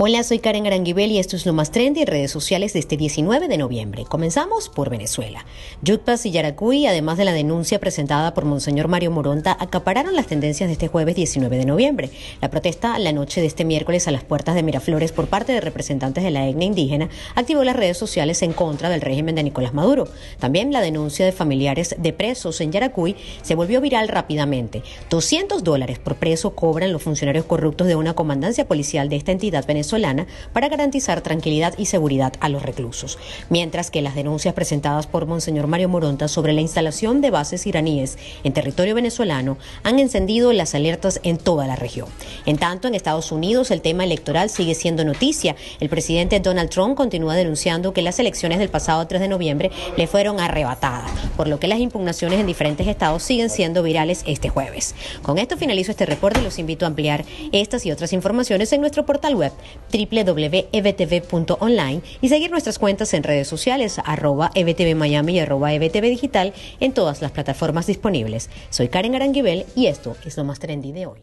Hola, soy Karen Aranguibel y esto es lo más trendy en redes sociales de este 19 de noviembre. Comenzamos por Venezuela. Yutpas y Yaracuy, además de la denuncia presentada por Monseñor Mario Moronta, acapararon las tendencias de este jueves 19 de noviembre. La protesta la noche de este miércoles a las puertas de Miraflores por parte de representantes de la etnia indígena activó las redes sociales en contra del régimen de Nicolás Maduro. También la denuncia de familiares de presos en Yaracuy se volvió viral rápidamente. 200 dólares por preso cobran los funcionarios corruptos de una comandancia policial de esta entidad para garantizar tranquilidad y seguridad a los reclusos, mientras que las denuncias presentadas por Monseñor Mario Moronta sobre la instalación de bases iraníes en territorio venezolano han encendido las alertas en toda la región. En tanto, en Estados Unidos el tema electoral sigue siendo noticia. El presidente Donald Trump continúa denunciando que las elecciones del pasado 3 de noviembre le fueron arrebatadas, por lo que las impugnaciones en diferentes estados siguen siendo virales este jueves. Con esto finalizo este reporte y los invito a ampliar estas y otras informaciones en nuestro portal web www.ebtv.online y seguir nuestras cuentas en redes sociales arroba ebtv miami y arroba ebtv digital en todas las plataformas disponibles. Soy Karen Aranguibel y esto es lo más trendy de hoy.